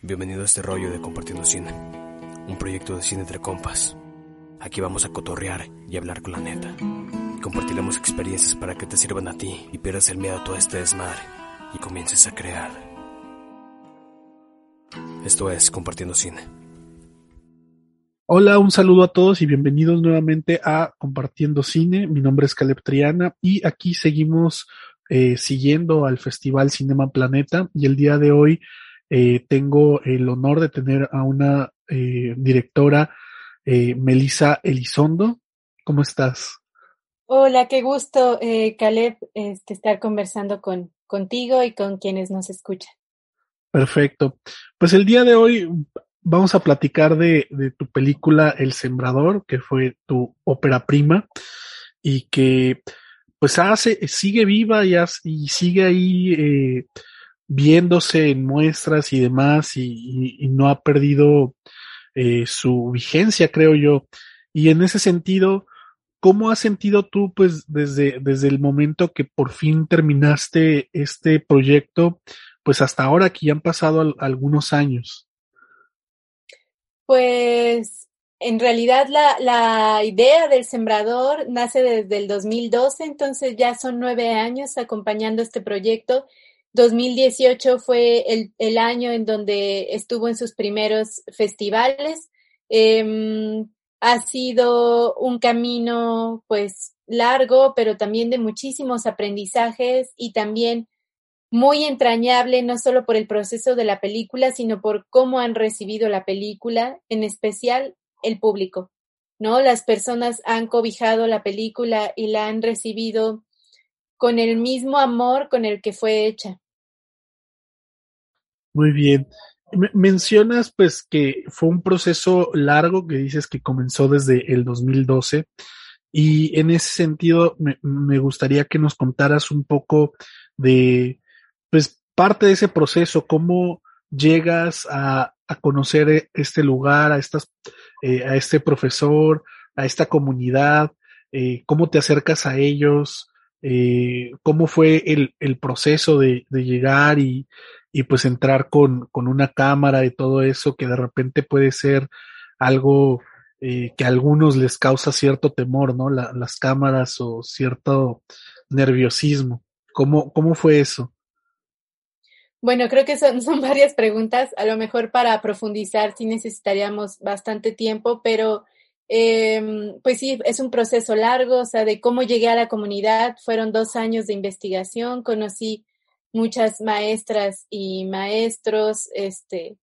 Bienvenido a este rollo de Compartiendo Cine, un proyecto de cine entre compas. Aquí vamos a cotorrear y hablar con la neta. Compartiremos experiencias para que te sirvan a ti y pierdas el miedo a todo este desmadre y comiences a crear. Esto es Compartiendo Cine. Hola, un saludo a todos y bienvenidos nuevamente a Compartiendo Cine. Mi nombre es Caleb Triana y aquí seguimos eh, siguiendo al Festival Cinema Planeta y el día de hoy eh, tengo el honor de tener a una eh, directora, eh, Melisa Elizondo. ¿Cómo estás? Hola, qué gusto, eh, Caleb, este, estar conversando con, contigo y con quienes nos escuchan. Perfecto. Pues el día de hoy vamos a platicar de, de tu película El Sembrador, que fue tu ópera prima y que pues hace, sigue viva y, hace, y sigue ahí viéndose en muestras y demás y, no ha perdido eh, su vigencia, creo yo. Y en ese sentido, ¿cómo has sentido tú, pues, desde, desde el momento que por fin terminaste este proyecto, pues hasta ahora que ya han pasado al, algunos años? Pues, en realidad la, la idea del sembrador nace desde el 2012, entonces ya son nueve años acompañando este proyecto 2018 fue el, año en donde estuvo en sus primeros festivales. Eh, ha sido un camino pues largo, pero también de muchísimos aprendizajes y también muy entrañable, no solo por el proceso de la película, sino por cómo han recibido la película, en especial el público, ¿no? Las personas han cobijado la película y la han recibido con el mismo amor con el que fue hecha. Muy bien. Mencionas pues que fue un proceso largo que dices que comenzó desde el 2012 y en ese sentido me, gustaría que nos contaras un poco de pues parte de ese proceso, cómo llegas a, a conocer este lugar, a estas, eh, a este profesor, a esta comunidad, eh, cómo te acercas a ellos, eh, cómo fue el, el proceso de, de llegar y, y, pues entrar con, con, una cámara y todo eso que de repente puede ser algo eh, que a algunos les causa cierto temor, ¿no? La, las cámaras o cierto nerviosismo. ¿Cómo, cómo fue eso? Bueno, creo que son, son varias preguntas. A lo mejor para profundizar sí necesitaríamos bastante tiempo, pero eh, pues sí, es un proceso largo, o sea, de cómo llegué a la comunidad, fueron dos años de investigación, conocí muchas maestras y maestros, este,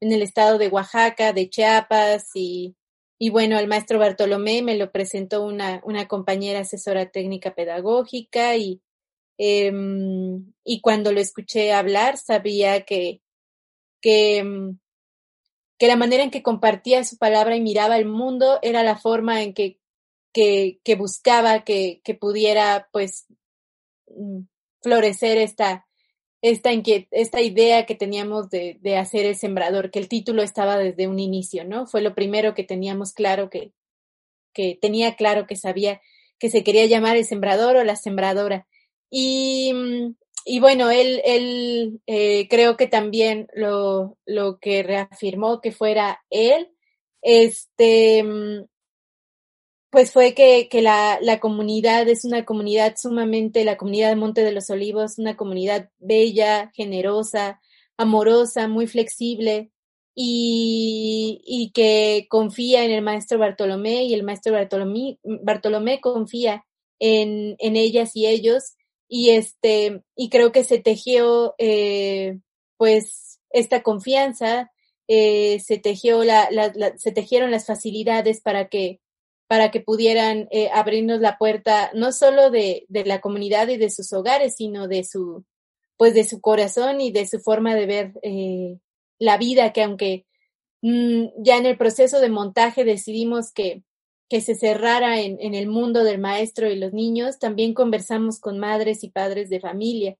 en el estado de Oaxaca, de Chiapas y, y bueno, al maestro Bartolomé me lo presentó una, una compañera asesora técnica pedagógica y, eh, y cuando lo escuché hablar sabía que, que, que la manera en que compartía su palabra y miraba el mundo era la forma en que, que, buscaba que, que, pudiera, pues, mm, florecer esta, esta, esta idea que teníamos de, de, hacer el sembrador, que el título estaba desde un inicio, ¿no? Fue lo primero que teníamos claro que, que tenía claro que sabía que se quería llamar el sembrador o la sembradora. Y, mm, y bueno, él, él eh, creo que también lo, lo que reafirmó que fuera él, este, pues fue que, que la, la comunidad es una comunidad sumamente, la comunidad de Monte de los Olivos, una comunidad bella, generosa, amorosa, muy flexible y, y que confía en el maestro Bartolomé y el maestro Bartolomé, Bartolomé confía en, en ellas y ellos y este, y creo que se tejió, eh, pues, esta confianza, eh, se tejió la, se tejieron las facilidades para que, para que pudieran eh, abrirnos la puerta, no solo de, de la comunidad y de sus hogares, sino de su, pues, de su corazón y de su forma de ver la vida, que aunque mmm, ya en el proceso de montaje decidimos que, que se cerrara en, en, el mundo del maestro y los niños, también conversamos con madres y padres de familia.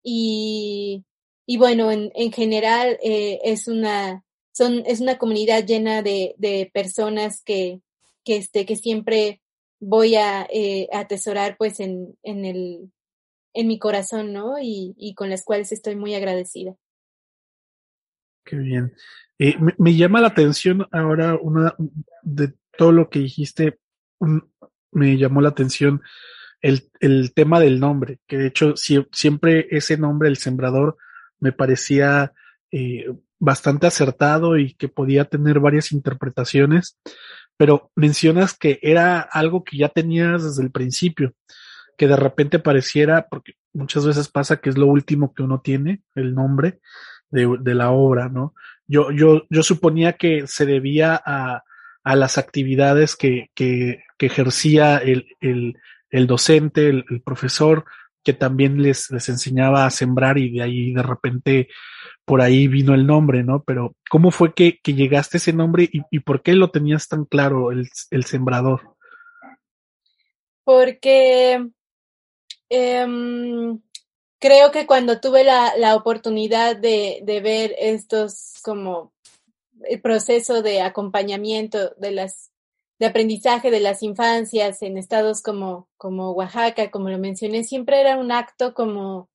Y, y bueno, en, en general eh, es, una, son, es una comunidad llena de, de personas que, que, este, que siempre voy a eh, atesorar pues en, en, el, en mi corazón, ¿no? Y, y con las cuales estoy muy agradecida. Qué bien. Eh, me, llama la atención ahora una de todo lo que dijiste, me llamó la atención el, el tema del nombre, que de hecho siempre ese nombre, el sembrador, me parecía eh, bastante acertado y que podía tener varias interpretaciones, pero mencionas que era algo que ya tenías desde el principio, que de repente pareciera, porque muchas veces pasa que es lo último que uno tiene, el nombre de, de la obra, ¿no? Yo, yo, yo suponía que se debía a, a las actividades que, que, que ejercía el, el, el docente, el, profesor, que también les, les enseñaba a sembrar y de ahí de repente por ahí vino el nombre, ¿no? Pero ¿cómo fue que, que llegaste a ese nombre y, y, por qué lo tenías tan claro, el, el sembrador? Porque eh, creo que cuando tuve la, la oportunidad de, de, ver estos como el proceso de acompañamiento de las de aprendizaje de las infancias en estados como, como Oaxaca, como lo mencioné, siempre era un acto como,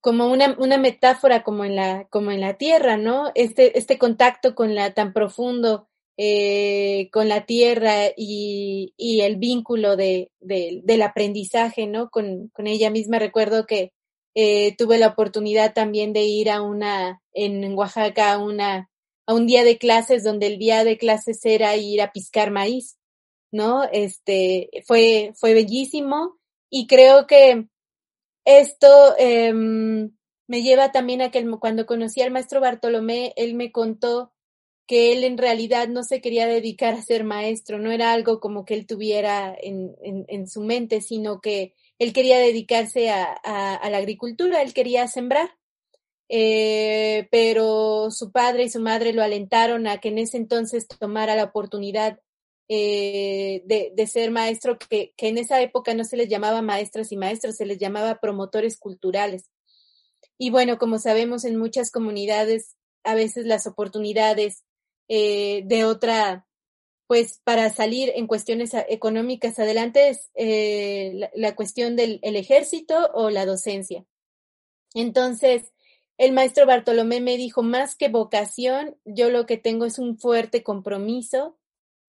como una, una metáfora como en la, como en la tierra, ¿no? Este, este contacto con la tan profundo eh, con la tierra y, y el vínculo de, de, del aprendizaje, ¿no? Con, con ella misma recuerdo que eh, tuve la oportunidad también de ir a una, en Oaxaca, a una, a un día de clases donde el día de clases era ir a piscar maíz, ¿no? Este, fue, fue bellísimo y creo que esto eh, me lleva también a que cuando conocí al maestro Bartolomé, él me contó que él en realidad no se quería dedicar a ser maestro, no era algo como que él tuviera en, en, en su mente, sino que él quería dedicarse a, a la agricultura, él quería sembrar. Eh, pero su padre y su madre lo alentaron a que en ese entonces tomara la oportunidad eh, de, de, ser maestro, que, que en esa época no se les llamaba maestras y maestros, se les llamaba promotores culturales. Y bueno, como sabemos, en muchas comunidades a veces las oportunidades eh, de otra, pues para salir en cuestiones económicas adelante es eh, la, la, cuestión del el ejército o la docencia. Entonces, el maestro Bartolomé me dijo, más que vocación, yo lo que tengo es un fuerte compromiso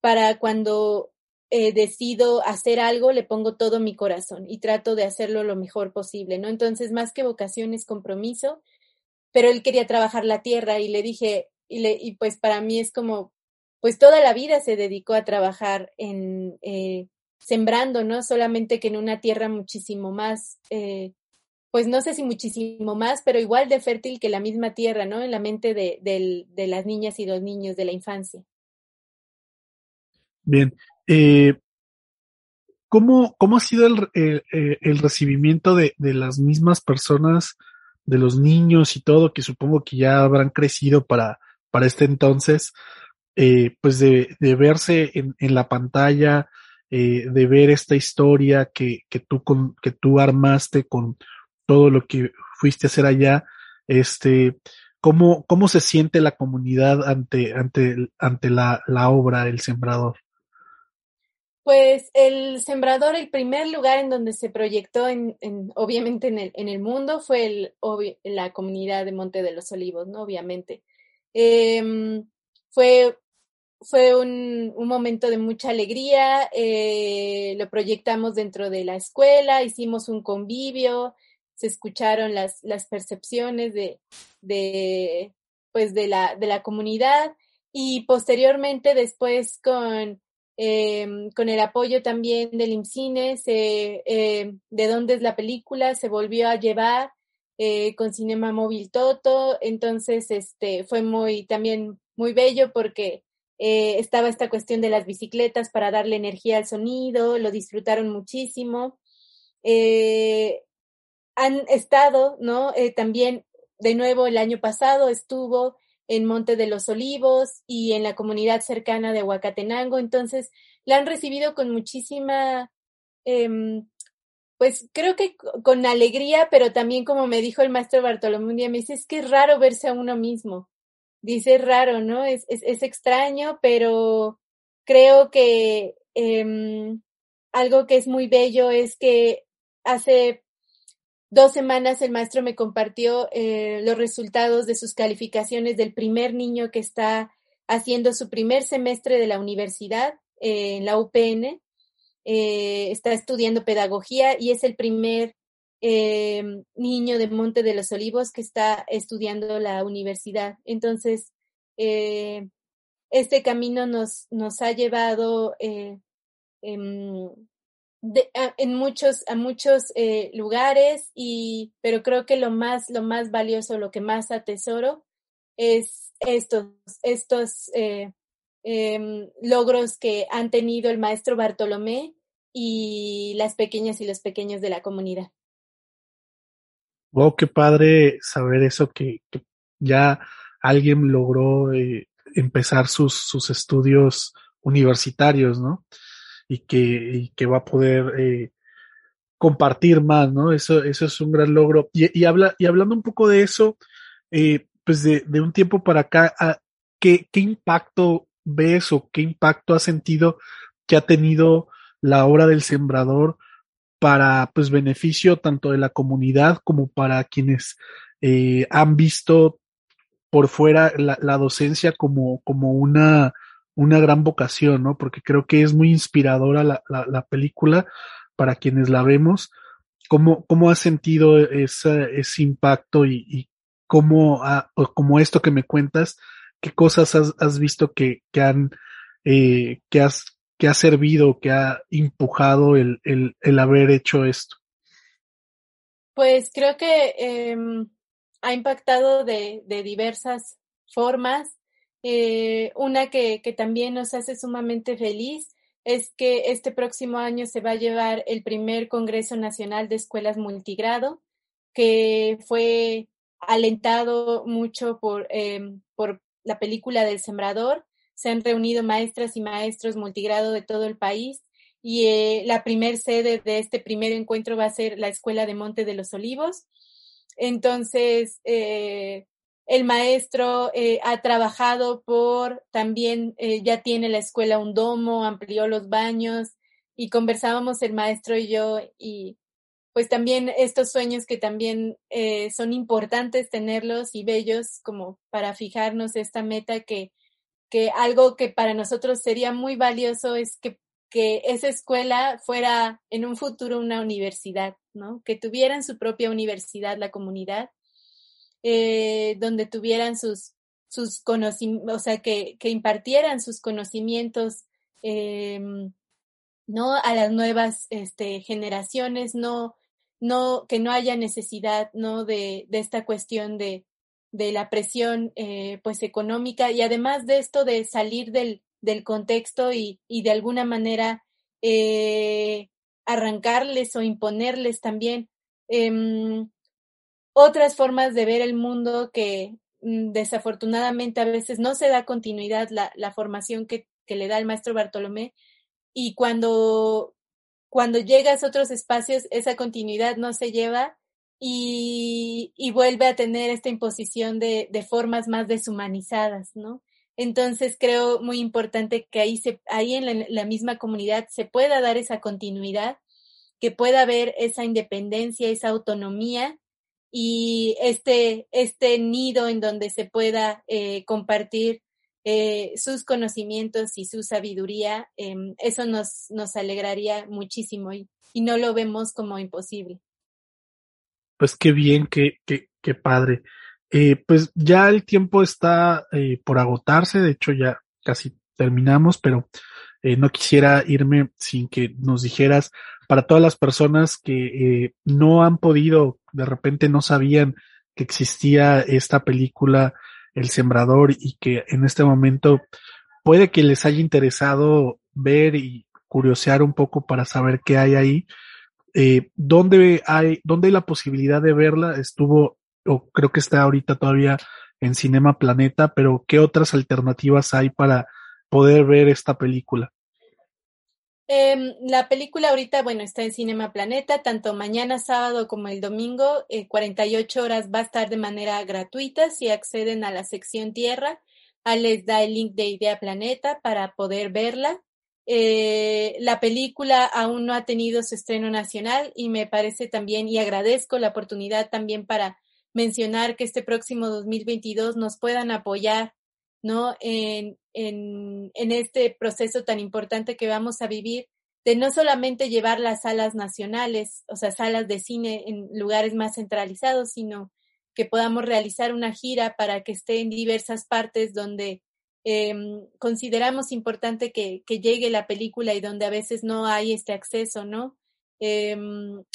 para cuando eh, decido hacer algo, le pongo todo mi corazón y trato de hacerlo lo mejor posible, ¿no? Entonces, más que vocación es compromiso, pero él quería trabajar la tierra y le dije, y, le, y pues para mí es como, pues toda la vida se dedicó a trabajar en eh, sembrando, ¿no? Solamente que en una tierra muchísimo más, eh, pues no sé si muchísimo más, pero igual de fértil que la misma tierra, ¿no? En la mente de, las niñas y los niños de la infancia. Bien. Eh, ¿cómo, ¿Cómo ha sido el, el recibimiento de, las mismas personas, de los niños y todo, que supongo que ya habrán crecido para para este entonces, eh, pues de, verse en, la pantalla, eh, de ver esta historia que, que, tú que tú armaste con todo lo que fuiste a hacer allá, este, ¿cómo, cómo se siente la comunidad ante, ante, ante la, la obra El Sembrador? Pues el Sembrador, el primer lugar en donde se proyectó, en, en obviamente en el, en el mundo, fue el, obvi la comunidad de Monte de los Olivos, ¿no? Obviamente. Eh, fue, fue un, un, momento de mucha alegría, eh, lo proyectamos dentro de la escuela, hicimos un convivio, se escucharon las, las percepciones de, de, pues de, la, de la comunidad y posteriormente después con, eh, con el apoyo también del IMCINE, se, eh, de dónde es la película, se volvió a llevar eh, con Cinema Móvil Toto, entonces este fue muy también muy bello porque eh, estaba esta cuestión de las bicicletas para darle energía al sonido, lo disfrutaron muchísimo. Eh, han estado, ¿no? Eh, también, de nuevo, el año pasado estuvo en Monte de los Olivos y en la comunidad cercana de Huacatenango, entonces la han recibido con muchísima eh, pues creo que con alegría, pero también como me dijo el maestro Bartolomé un día, me dice, es que es raro verse a uno mismo. Dice, es raro, ¿no? Es, es, extraño, pero creo que eh, algo que es muy bello es que hace, dos semanas el maestro me compartió eh, los resultados de sus calificaciones del primer niño que está haciendo su primer semestre de la universidad eh, en la UPN. Eh, está estudiando pedagogía y es el primer niño de Monte de los Olivos que está estudiando la universidad. Entonces, este camino nos, nos ha llevado em, en muchos, a muchos eh, lugares, y, pero creo que lo más, lo más valioso, lo que más atesoro es estos, estos eh, em, logros que han tenido el maestro Bartolomé y las pequeñas y los pequeños de la comunidad. Wow, qué padre saber eso, que, ya alguien logró eh, empezar sus, sus estudios universitarios, ¿no? Y que, que va a poder eh, compartir más, ¿no? Eso, eso es un gran logro. Y, y, habla, y hablando un poco de eso, eh, pues de, de, un tiempo para acá, ah, ¿qué, ¿qué impacto ves o qué impacto has sentido que ha tenido la obra del sembrador para pues beneficio tanto de la comunidad como para quienes eh, han visto por fuera la, la docencia como, como una una gran vocación, ¿no? Porque creo que es muy inspiradora la, la, la película para quienes la vemos. ¿Cómo, cómo has sentido ese, ese impacto y, y cómo, como esto que me cuentas, qué cosas has, has visto que, que han, eh, que has, que ha servido, que ha empujado el, el, el haber hecho esto? Pues creo que eh, ha impactado de, de diversas formas. Eh, una que, que también nos hace sumamente feliz es que este próximo año se va a llevar el primer Congreso Nacional de Escuelas Multigrado, que fue alentado mucho por, eh, por la película del Sembrador. Se han reunido maestras y maestros multigrado de todo el país y eh, la primer sede de este primer encuentro va a ser la Escuela de Monte de los Olivos. Entonces, eh, el maestro eh, ha trabajado por, también eh, ya tiene la escuela un domo, amplió los baños y conversábamos el maestro y yo y pues también estos sueños que también eh, son importantes tenerlos y bellos como para fijarnos esta meta que, que algo que para nosotros sería muy valioso es que, que esa escuela fuera en un futuro una universidad, ¿no? Que tuvieran su propia universidad la comunidad eh, donde tuvieran sus, sus conocimientos, o sea, que, que impartieran sus conocimientos, eh, ¿no? A las nuevas este, generaciones, no, no, que no haya necesidad, ¿no? De, de esta cuestión de, de la presión, eh, pues, económica y además de esto de salir del, del contexto y, y de alguna manera eh, arrancarles o imponerles también eh, otras formas de ver el mundo que mm, desafortunadamente a veces no se da continuidad la, la formación que, que, le da el maestro Bartolomé y cuando, cuando llegas a otros espacios esa continuidad no se lleva y, y vuelve a tener esta imposición de, de formas más deshumanizadas, ¿no? Entonces creo muy importante que ahí, se, ahí en la, la misma comunidad se pueda dar esa continuidad, que pueda haber esa independencia, esa autonomía y este, este nido en donde se pueda eh, compartir eh, sus conocimientos y su sabiduría, eh, eso nos, nos alegraría muchísimo y, y, no lo vemos como imposible. Pues qué bien, qué, qué, qué padre. Eh, pues ya el tiempo está eh, por agotarse, de hecho ya casi terminamos, pero no quisiera irme sin que nos dijeras para todas las personas que no han podido, de repente no sabían que existía esta película El Sembrador y que en este momento puede que les haya interesado ver y curiosear un poco para saber qué hay ahí. Eh, ¿Dónde hay, dónde hay la posibilidad de verla? Estuvo, o creo que está ahorita todavía en Cinema Planeta, pero ¿qué otras alternativas hay para poder ver esta película? Eh, la película ahorita, bueno, está en Cinema Planeta, tanto mañana sábado como el domingo, eh, 48 horas va a estar de manera gratuita si acceden a la sección Tierra. les da el link de Idea Planeta para poder verla. eh, la película aún no ha tenido su estreno nacional y me parece también, y agradezco la oportunidad también para mencionar que este próximo 2022 nos puedan apoyar, ¿no? En, en, en este proceso tan importante que vamos a vivir, de no solamente llevar las salas nacionales, o sea, salas de cine en lugares más centralizados, sino que podamos realizar una gira para que esté en diversas partes donde eh, consideramos importante que, que, llegue la película y donde a veces no hay este acceso, ¿no? Eh,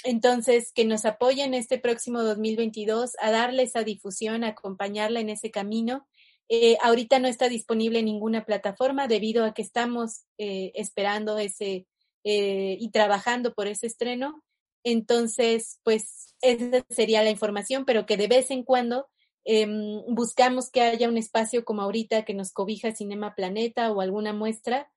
entonces, que nos apoyen este próximo 2022 a darle esa difusión, a acompañarla en ese camino. Eh, ahorita no está disponible en ninguna plataforma debido a que estamos eh, esperando ese eh, y trabajando por ese estreno. Entonces, pues esa sería la información, pero que de vez en cuando eh, buscamos que haya un espacio como ahorita que nos cobija Cinema Planeta o alguna muestra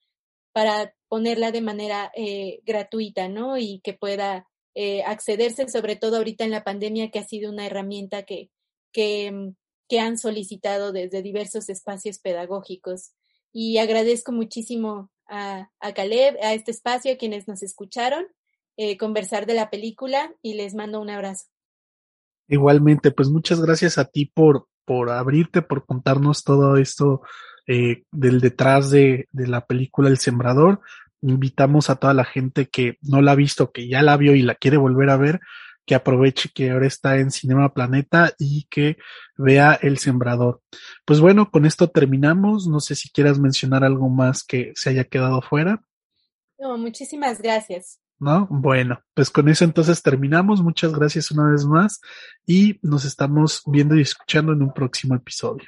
para ponerla de manera eh, gratuita, ¿no? Y que pueda eh, accederse, sobre todo ahorita en la pandemia, que ha sido una herramienta que, que, que han solicitado desde diversos espacios pedagógicos. Y agradezco muchísimo a, a Caleb, a este espacio, a quienes nos escucharon, eh, conversar de la película y les mando un abrazo. Igualmente, pues muchas gracias a ti por, por abrirte, por contarnos todo esto eh, del detrás de, de, la película El Sembrador. Invitamos a toda la gente que no la ha visto, que ya la vio y la quiere volver a ver, que aproveche que ahora está en Cinema Planeta y que vea El Sembrador. Pues bueno, con esto terminamos. No sé si quieras mencionar algo más que se haya quedado fuera. No, muchísimas gracias. ¿no? Bueno, pues con eso entonces terminamos. Muchas gracias una vez más y nos estamos viendo y escuchando en un próximo episodio.